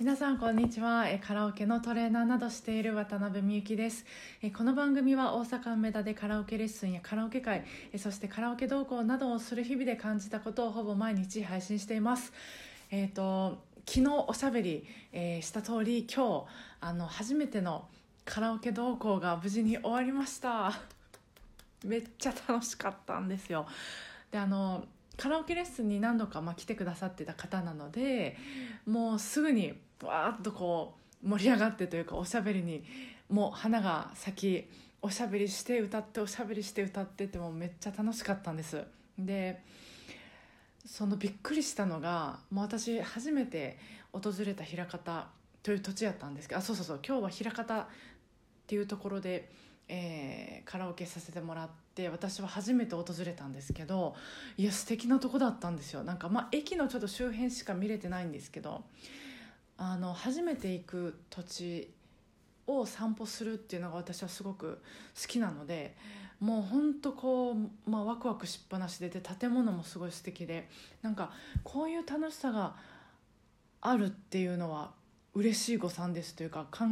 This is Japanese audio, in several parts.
皆さんこんにちは。カラオケのトレーナーなどしている渡辺美幸です。この番組は大阪梅田でカラオケレッスンやカラオケ会そしてカラオケ同行などをする日々で感じたことをほぼ毎日配信しています。えっ、と昨日おしゃべり、えした通り今日あの初めてのカラオケ同行が無事に終わりました。めっちゃ楽しかったんですよ。であのカラオケレッスンに何度か、ま、来てくださってた方なのでもうすぐにわーっとこう盛り上がってというかおしゃべりにもう花が咲きおしゃべりして歌っておしゃべりして歌ってってもうめっちゃ楽しかったんです。でそのびっくりしたのがもう私初めて訪れた枚方という土地やったんですけどあそうそうそう今日は枚方っていうところで、えーカラオケさせてもらって私は初めて訪れたんですけどいや素敵なとこだったんですよなんかまあ駅のちょっと周辺しか見れてないんですけどあの初めて行く土地を散歩するっていうのが私はすごく好きなのでもうほんとこう、まあ、ワクワクしっぱなしでで建物もすごい素敵でなんかこういう楽しさがあるっていうのは嬉しい誤算ですというか考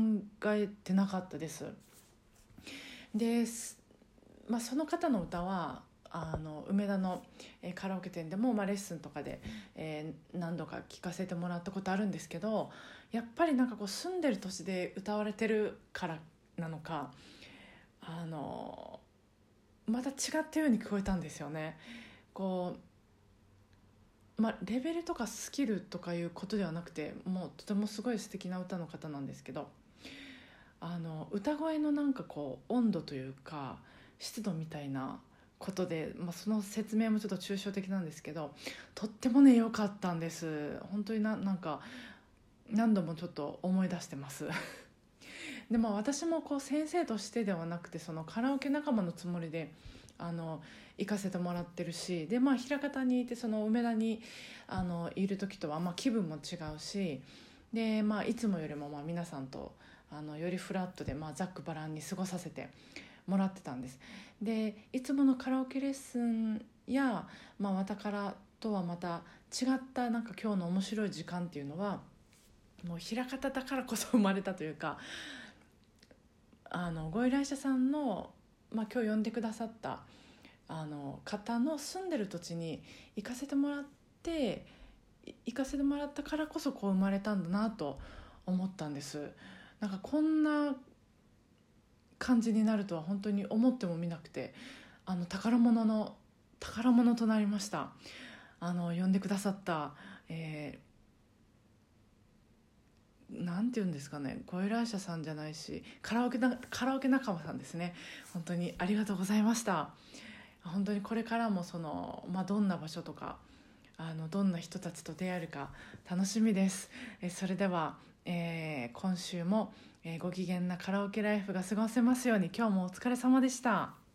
えてなかったです。ですまあ、その方の歌はあの梅田の、えカラオケ店でも、まあ、レッスンとかで、えー何度か聴かせてもらったことあるんですけどやっぱりなんかこう住んでる土地で歌われてるからなのかあのまた違ったように聞こえたんですよね。こうまあ、レベルとかスキルとかいうことではなくてもうとてもすごい素敵な歌の方なんですけどあの歌声のなんかこう温度というか湿度みたいなことで、まあ、その説明もちょっと抽象的なんですけどとってもね良かったんです。本当にななんか何度もちょっと思い出してます。でも私もこう先生としてではなくてそのカラオケ仲間のつもりであの行かせてもらってるしでまあ枚方にいてその梅田にあのいる時とはまあ気分も違うしで、まあ、いつもよりもまあ皆さんとあのよりフラットで、まあ、ざっくばらんに過ごさせてもらってたんです。でいつものカラオケレッスンや、まあ、わたからとはまた違ったなんか今日の面白い時間っていうのはもう枚方だからこそ 生まれたというかあのご依頼者さんの、まあ、今日呼んでくださったあの方の住んでる土地に行かせてもらって行かせてもらったからこそこう生まれたんだなと思ったんです。なんかこんな感じになるとは本当に思ってもみなくてあの宝物の宝物となりました。あの呼んでくださった、えーなんて言うんですかね。ご依頼者さんじゃないしカラオケなカラオケ仲間さんですね。本当にありがとうございました。本当にこれからもその、まあ、どんな場所とかあのどんな人たちと出会えるか楽しみです。えそれでは、えー今週も、えーご機嫌なカラオケライフが過ごせますように今日もお疲れ様でした。